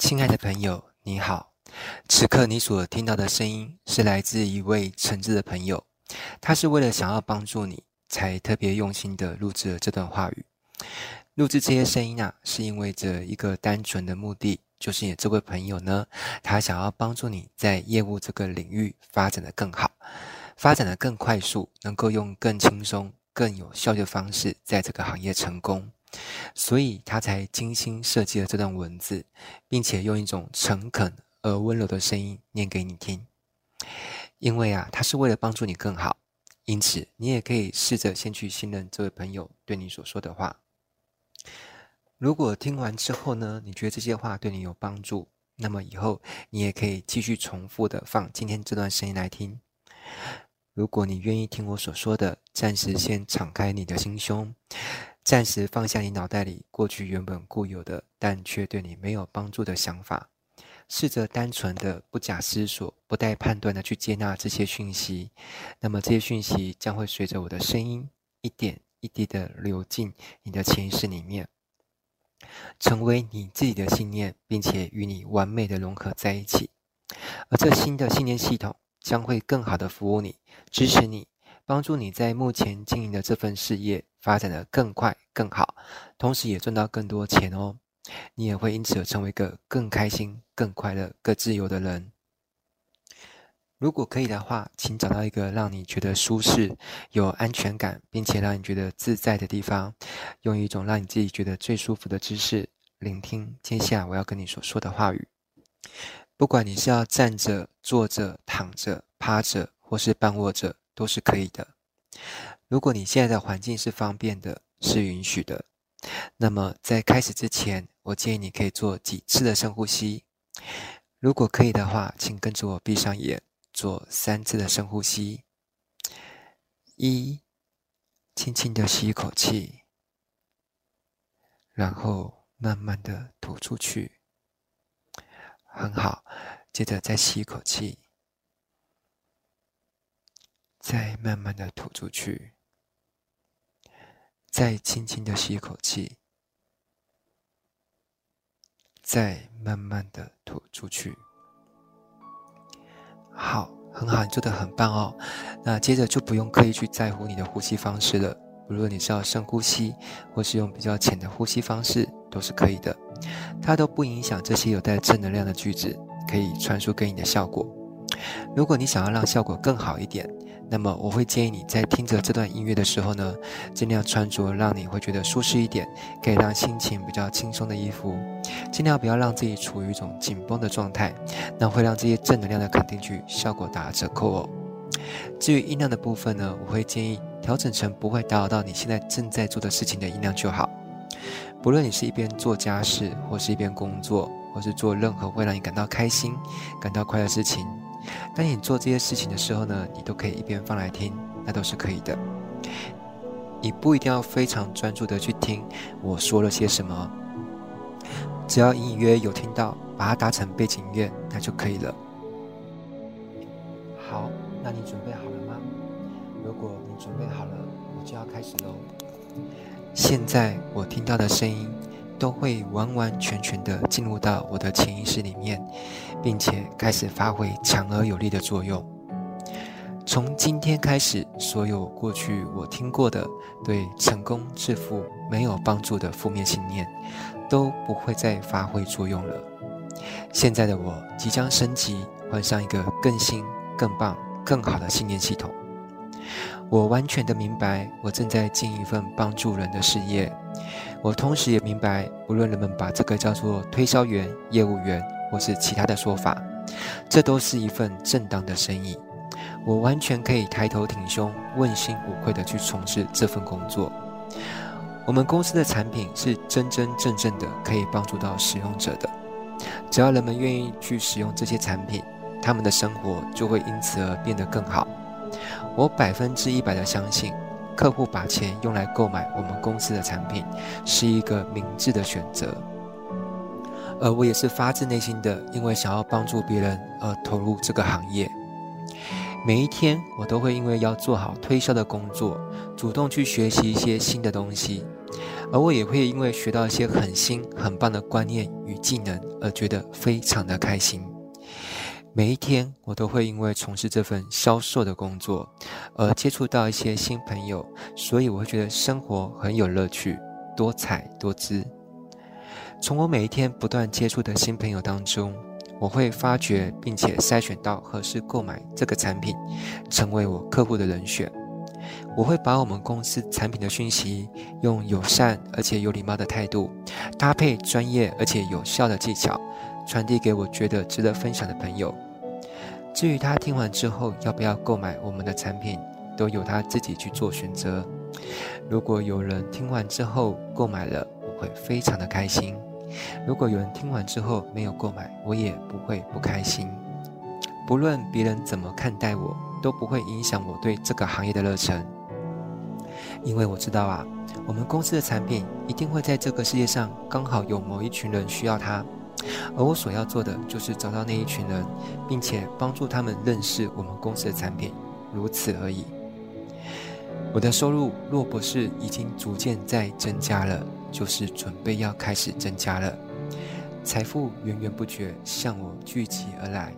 亲爱的朋友，你好。此刻你所听到的声音是来自一位诚挚的朋友，他是为了想要帮助你，才特别用心的录制了这段话语。录制这些声音啊，是因为着一个单纯的目的，就是你这位朋友呢，他想要帮助你在业务这个领域发展得更好，发展得更快速，能够用更轻松、更有效的方式在这个行业成功。所以他才精心设计了这段文字，并且用一种诚恳而温柔的声音念给你听。因为啊，他是为了帮助你更好，因此你也可以试着先去信任这位朋友对你所说的话。如果听完之后呢，你觉得这些话对你有帮助，那么以后你也可以继续重复的放今天这段声音来听。如果你愿意听我所说的，暂时先敞开你的心胸。暂时放下你脑袋里过去原本固有的，但却对你没有帮助的想法，试着单纯的、不假思索、不带判断的去接纳这些讯息。那么这些讯息将会随着我的声音一点一滴的流进你的潜意识里面，成为你自己的信念，并且与你完美的融合在一起。而这新的信念系统将会更好的服务你，支持你。帮助你在目前经营的这份事业发展得更快更好，同时也赚到更多钱哦。你也会因此而成为一个更开心、更快乐、更自由的人。如果可以的话，请找到一个让你觉得舒适、有安全感，并且让你觉得自在的地方，用一种让你自己觉得最舒服的姿势，聆听接下来我要跟你所说的话语。不管你是要站着、坐着、躺着、趴着，或是半卧着。都是可以的。如果你现在的环境是方便的，是允许的，那么在开始之前，我建议你可以做几次的深呼吸。如果可以的话，请跟着我闭上眼，做三次的深呼吸。一，轻轻的吸一口气，然后慢慢的吐出去。很好，接着再吸一口气。再慢慢的吐出去，再轻轻的吸一口气，再慢慢的吐出去。好，很好，你做的很棒哦。那接着就不用刻意去在乎你的呼吸方式了，无论你是要深呼吸，或是用比较浅的呼吸方式，都是可以的。它都不影响这些有带正能量的句子可以传输给你的效果。如果你想要让效果更好一点，那么我会建议你在听着这段音乐的时候呢，尽量穿着让你会觉得舒适一点，可以让心情比较轻松的衣服，尽量不要让自己处于一种紧绷的状态，那会让这些正能量的肯定句效果打折扣哦。至于音量的部分呢，我会建议调整成不会打扰到你现在正在做的事情的音量就好。不论你是一边做家事，或是一边工作，或是做任何会让你感到开心、感到快乐的事情。当你做这些事情的时候呢，你都可以一边放来听，那都是可以的。你不一定要非常专注的去听我说了些什么，只要隐隐约约有听到，把它打成背景音乐，那就可以了。好，那你准备好了吗？如果你准备好了，我就要开始喽。现在我听到的声音，都会完完全全的进入到我的潜意识里面，并且开始发挥强而有力的作用。从今天开始，所有过去我听过的对成功致富没有帮助的负面信念，都不会再发挥作用了。现在的我即将升级，换上一个更新、更棒、更好的信念系统。我完全的明白，我正在尽一份帮助人的事业。我同时也明白，无论人们把这个叫做推销员、业务员，或是其他的说法，这都是一份正当的生意。我完全可以抬头挺胸、问心无愧地去从事这份工作。我们公司的产品是真真正正的可以帮助到使用者的。只要人们愿意去使用这些产品，他们的生活就会因此而变得更好。我百分之一百的相信。客户把钱用来购买我们公司的产品，是一个明智的选择。而我也是发自内心的，因为想要帮助别人而投入这个行业。每一天，我都会因为要做好推销的工作，主动去学习一些新的东西。而我也会因为学到一些很新、很棒的观念与技能而觉得非常的开心。每一天，我都会因为从事这份销售的工作而接触到一些新朋友，所以我会觉得生活很有乐趣、多彩多姿。从我每一天不断接触的新朋友当中，我会发掘并且筛选到合适购买这个产品，成为我客户的人选。我会把我们公司产品的讯息，用友善而且有礼貌的态度，搭配专业而且有效的技巧，传递给我觉得值得分享的朋友。至于他听完之后要不要购买我们的产品，都由他自己去做选择。如果有人听完之后购买了，我会非常的开心。如果有人听完之后没有购买，我也不会不开心。不论别人怎么看待我，都不会影响我对这个行业的热忱。因为我知道啊，我们公司的产品一定会在这个世界上刚好有某一群人需要它，而我所要做的就是找到那一群人，并且帮助他们认识我们公司的产品，如此而已。我的收入若不是已经逐渐在增加了，就是准备要开始增加了，财富源源不绝向我聚集而来。